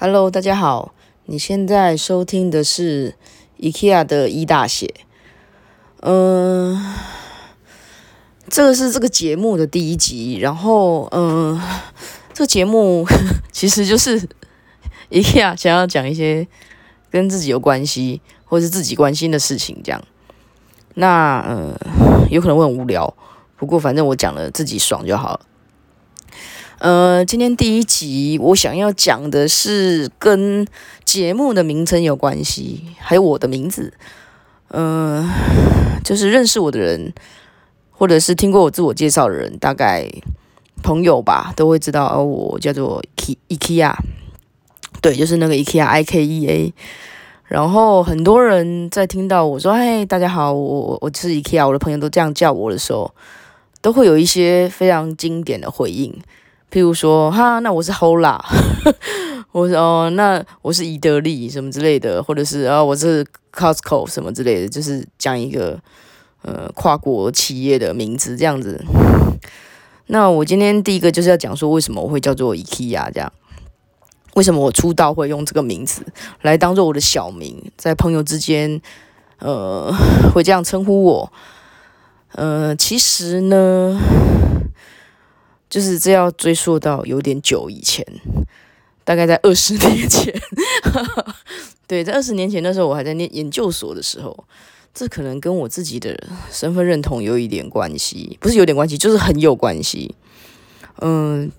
Hello，大家好，你现在收听的是 IKEA 的一大写。嗯，这个是这个节目的第一集，然后嗯，这个节目 其实就是 IKEA 想要讲一些跟自己有关系或是自己关心的事情，这样。那嗯，有可能会很无聊，不过反正我讲了自己爽就好了。呃，今天第一集我想要讲的是跟节目的名称有关系，还有我的名字。嗯，就是认识我的人，或者是听过我自我介绍的人，大概朋友吧，都会知道，哦，我叫做 IKEA，对，就是那个 IKEA，I K E A。然后很多人在听到我说“嘿，大家好，我我是 IKEA”，我的朋友都这样叫我的时候，都会有一些非常经典的回应。譬如说，哈，那我是 Hola，我说哦，那我是宜得利什么之类的，或者是啊，我是 Costco 什么之类的，就是讲一个呃跨国企业的名字这样子。那我今天第一个就是要讲说，为什么我会叫做 IKEA 这样？为什么我出道会用这个名字来当做我的小名，在朋友之间呃会这样称呼我？呃，其实呢。就是这要追溯到有点久以前，大概在二十年前。对，在二十年前那时候，我还在念研究所的时候，这可能跟我自己的身份认同有一点关系，不是有点关系，就是很有关系。嗯，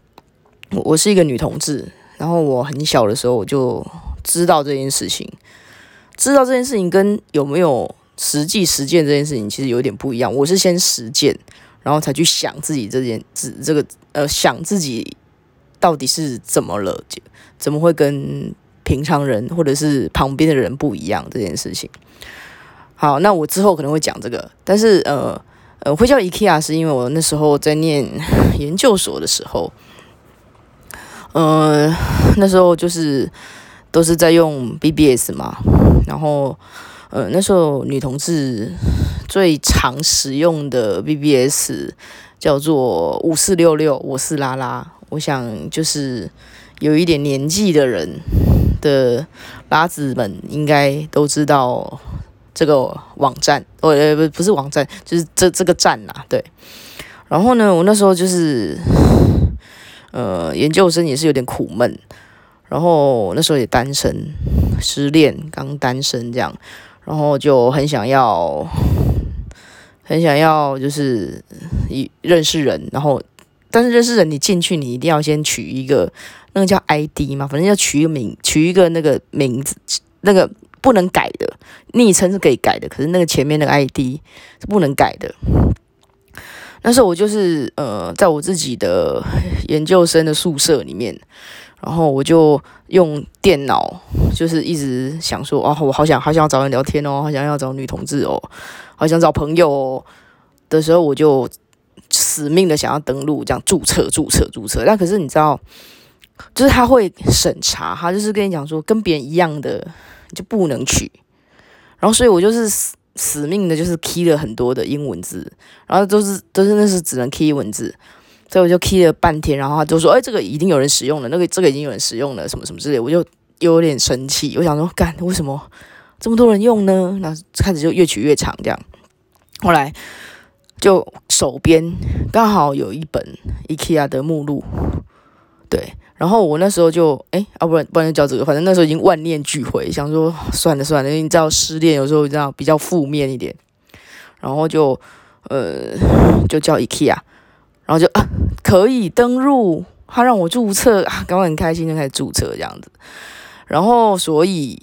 我我是一个女同志，然后我很小的时候我就知道这件事情，知道这件事情跟有没有实际实践这件事情其实有点不一样。我是先实践。然后才去想自己这件这这个呃想自己到底是怎么了，怎么会跟平常人或者是旁边的人不一样这件事情。好，那我之后可能会讲这个，但是呃呃会叫 IKEA 是因为我那时候在念研究所的时候，呃那时候就是都是在用 BBS 嘛，然后。呃，那时候女同志最常使用的 BBS 叫做五四六六，我是拉拉。我想就是有一点年纪的人的拉子们应该都知道这个网站，呃不不是网站，就是这这个站呐，对。然后呢，我那时候就是呃研究生也是有点苦闷，然后那时候也单身，失恋，刚单身这样。然后就很想要，很想要，就是一认识人，然后但是认识人，你进去你一定要先取一个那个叫 ID 嘛，反正要取一个名，取一个那个名字，那个不能改的昵称是可以改的，可是那个前面那个 ID 是不能改的。那时候我就是呃，在我自己的研究生的宿舍里面。然后我就用电脑，就是一直想说，哦，我好想，好想要找人聊天哦，好想要找女同志哦，好想找朋友哦的时候，我就死命的想要登录，这样注册、注册、注册。但可是你知道，就是他会审查，他就是跟你讲说，跟别人一样的就不能取。然后，所以我就是死死命的，就是 key 了很多的英文字，然后都是都是那是只能 key 文字。所以我就 key 了半天，然后他就说：“哎，这个已经有人使用了，那个这个已经有人使用了，什么什么之类。”我就有点生气，我想说：“干，为什么这么多人用呢？”那开始就越取越长，这样。后来就手边刚好有一本 IKEA 的目录，对。然后我那时候就哎，啊，不然不然就叫这个，反正那时候已经万念俱灰，想说算了算了，因为你知道失恋有时候你知道比较负面一点，然后就呃就叫 IKEA。然后就啊，可以登录，他让我注册啊，刚刚很开心就开始注册这样子。然后，所以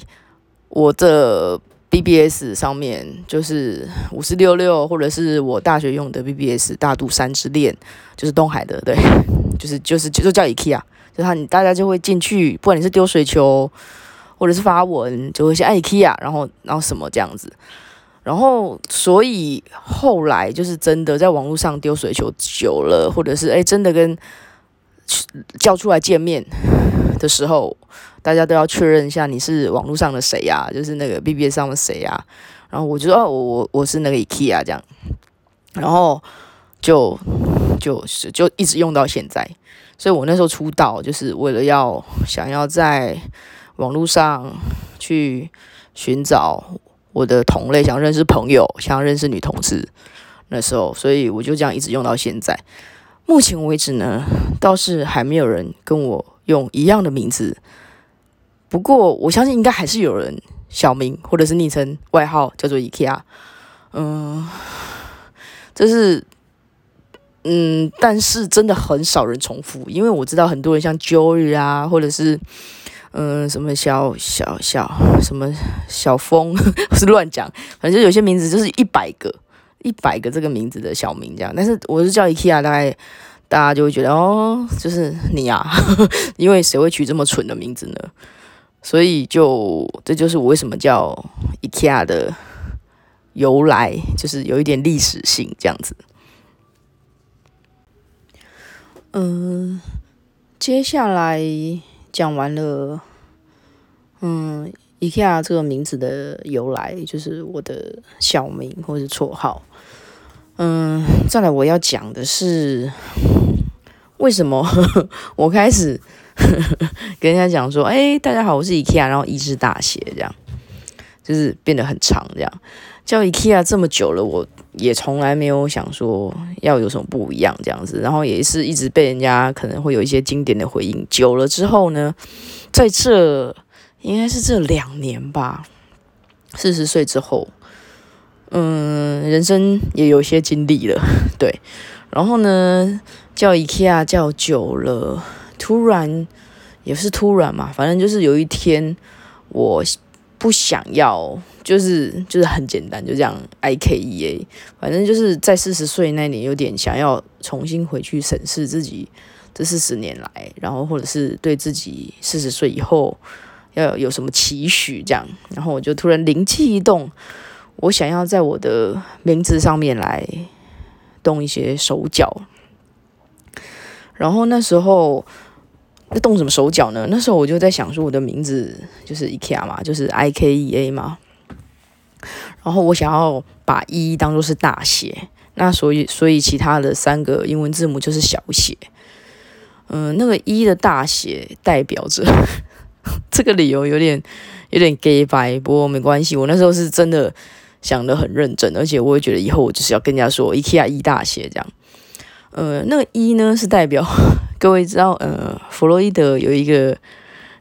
我的 BBS 上面就是五四六六，或者是我大学用的 BBS 大肚山之恋，就是东海的，对，就是就是就叫 IKEA，就他你大家就会进去，不管你是丢水球或者是发文，就会先按 IKEA，然后然后什么这样子。然后，所以后来就是真的在网络上丢水球久了，或者是哎真的跟叫出来见面的时候，大家都要确认一下你是网络上的谁呀，就是那个 BBS 上的谁呀。然后我就说哦，我我我是那个 IKEA 这样，然后就就是就一直用到现在。所以我那时候出道就是为了要想要在网络上去寻找我的同类，想认识朋友，想要认识女同志。那时候，所以我就这样一直用到现在。目前为止呢，倒是还没有人跟我用一样的名字。不过我相信应该还是有人小名或者是昵称外号叫做 IKEA。嗯，这是嗯，但是真的很少人重复，因为我知道很多人像 Joy 啊，或者是嗯什么小小小什么小风，是乱讲，反正有些名字就是一百个。一百个这个名字的小名这样，但是我是叫 IKEA，大概大家就会觉得哦，就是你啊，因为谁会取这么蠢的名字呢？所以就这就是我为什么叫 IKEA 的由来，就是有一点历史性这样子。嗯，接下来讲完了，嗯。IKEA 这个名字的由来，就是我的小名或者绰号。嗯，再来我要讲的是，为什么 我开始 跟人家讲说，哎，大家好，我是 IKEA，然后一字大写这样，就是变得很长这样。叫 IKEA 这么久了，我也从来没有想说要有什么不一样这样子，然后也是一直被人家可能会有一些经典的回应。久了之后呢，在这。应该是这两年吧，四十岁之后，嗯，人生也有些经历了，对。然后呢，叫 IKEA 叫久了，突然也是突然嘛，反正就是有一天，我不想要，就是就是很简单，就这样 IKEA，反正就是在四十岁那年，有点想要重新回去审视自己这四十年来，然后或者是对自己四十岁以后。要有什么期许这样，然后我就突然灵机一动，我想要在我的名字上面来动一些手脚。然后那时候在动什么手脚呢？那时候我就在想说，我的名字就是 IKEA 嘛，就是 I K E A 嘛。然后我想要把一当做是大写，那所以所以其他的三个英文字母就是小写。嗯，那个一的大写代表着。这个理由有点有点 gay 白，不过没关系。我那时候是真的想的很认真，而且我也觉得以后我就是要跟人家说 IKEA 一大写这样。呃，那个一呢是代表 各位知道，呃，弗洛伊德有一个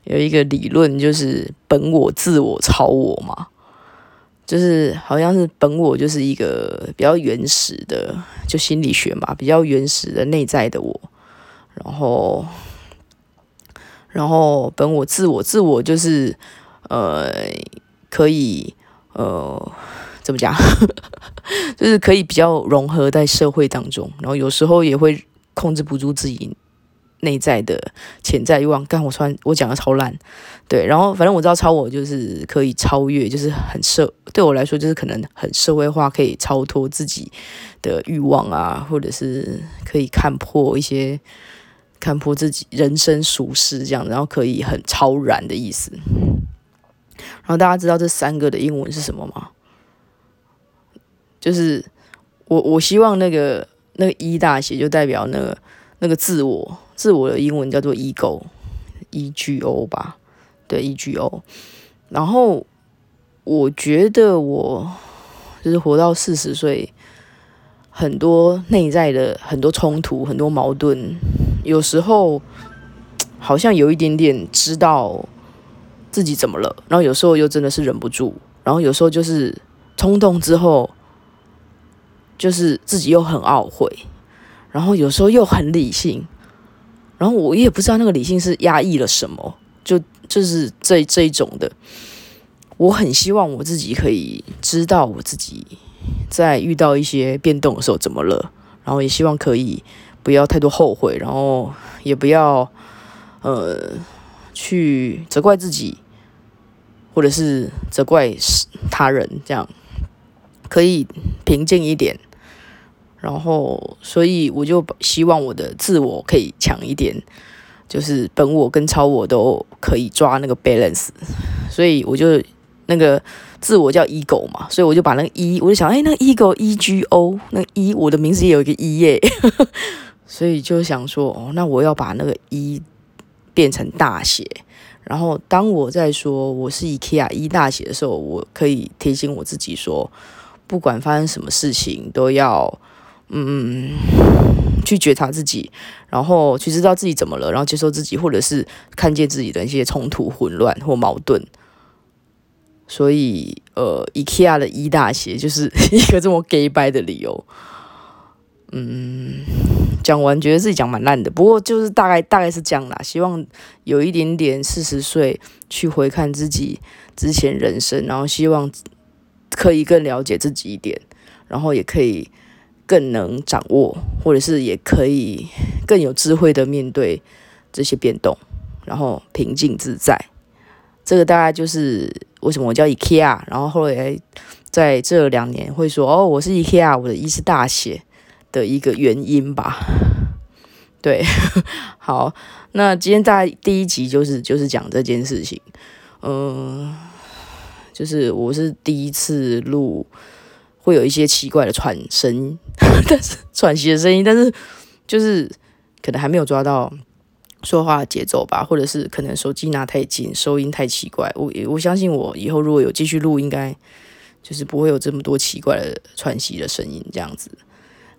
有一个理论，就是本我、自我、超我嘛，就是好像是本我就是一个比较原始的，就心理学嘛，比较原始的内在的我，然后。然后本我、自我、自我就是，呃，可以，呃，怎么讲？就是可以比较融合在社会当中。然后有时候也会控制不住自己内在的潜在欲望。刚我突然我讲的超烂，对。然后反正我知道超我就是可以超越，就是很社对我来说就是可能很社会化，可以超脱自己的欲望啊，或者是可以看破一些。看破自己人生俗世这样，然后可以很超然的意思。然后大家知道这三个的英文是什么吗？就是我我希望那个那个一大写就代表那个那个自我，自我的英文叫做 ego，e g o 吧，对 e g o。然后我觉得我就是活到四十岁，很多内在的很多冲突，很多矛盾。有时候好像有一点点知道自己怎么了，然后有时候又真的是忍不住，然后有时候就是冲动之后，就是自己又很懊悔，然后有时候又很理性，然后我也不知道那个理性是压抑了什么，就就是这这一种的。我很希望我自己可以知道我自己在遇到一些变动的时候怎么了，然后也希望可以。不要太多后悔，然后也不要呃去责怪自己，或者是责怪他人，这样可以平静一点。然后，所以我就希望我的自我可以强一点，就是本我跟超我都可以抓那个 balance。所以我就那个自我叫 ego 嘛，所以我就把那个 e，，我就想，哎，那个 ego e g o，那个一，我的名字也有一个 e 耶。所以就想说，哦，那我要把那个一变成大写，然后当我在说我是 IKEA 一大写的时候，我可以提醒我自己说，不管发生什么事情，都要嗯去觉察自己，然后去知道自己怎么了，然后接受自己，或者是看见自己的一些冲突、混乱或矛盾。所以，呃，IKEA 的一大写就是 一个这么 gay 掰的理由。嗯，讲完觉得自己讲蛮烂的，不过就是大概大概是这样啦。希望有一点点四十岁去回看自己之前人生，然后希望可以更了解自己一点，然后也可以更能掌握，或者是也可以更有智慧的面对这些变动，然后平静自在。这个大概就是为什么我叫 IKEA，然后后来在这两年会说哦，我是 IKEA，我的 E 是大写。的一个原因吧，对，好，那今天在第一集就是就是讲这件事情，嗯，就是我是第一次录，会有一些奇怪的喘声，但是喘息的声音，但是就是可能还没有抓到说话节奏吧，或者是可能手机拿太近，收音太奇怪，我我相信我以后如果有继续录，应该就是不会有这么多奇怪的喘息的声音这样子。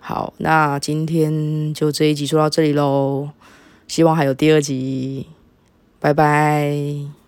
好，那今天就这一集说到这里喽，希望还有第二集，拜拜。